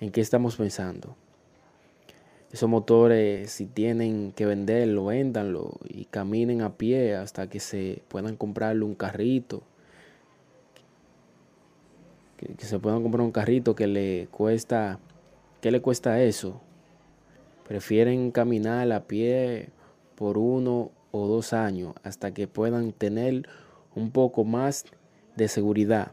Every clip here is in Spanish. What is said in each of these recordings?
¿En qué estamos pensando? Esos motores, si tienen que venderlo, véndanlo y caminen a pie hasta que se puedan comprarle un carrito. Que, que se puedan comprar un carrito que le cuesta, ¿qué le cuesta eso? Prefieren caminar a pie por uno o dos años hasta que puedan tener un poco más de seguridad.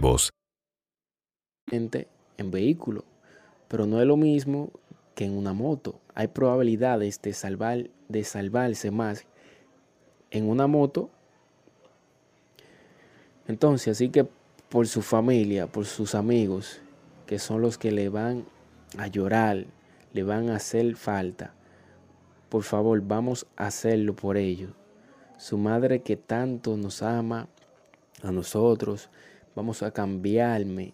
En vehículo, pero no es lo mismo que en una moto. Hay probabilidades de, salvar, de salvarse más en una moto. Entonces, así que por su familia, por sus amigos, que son los que le van a llorar, le van a hacer falta, por favor, vamos a hacerlo por ellos. Su madre que tanto nos ama a nosotros, vamos a cambiarme.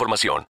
información.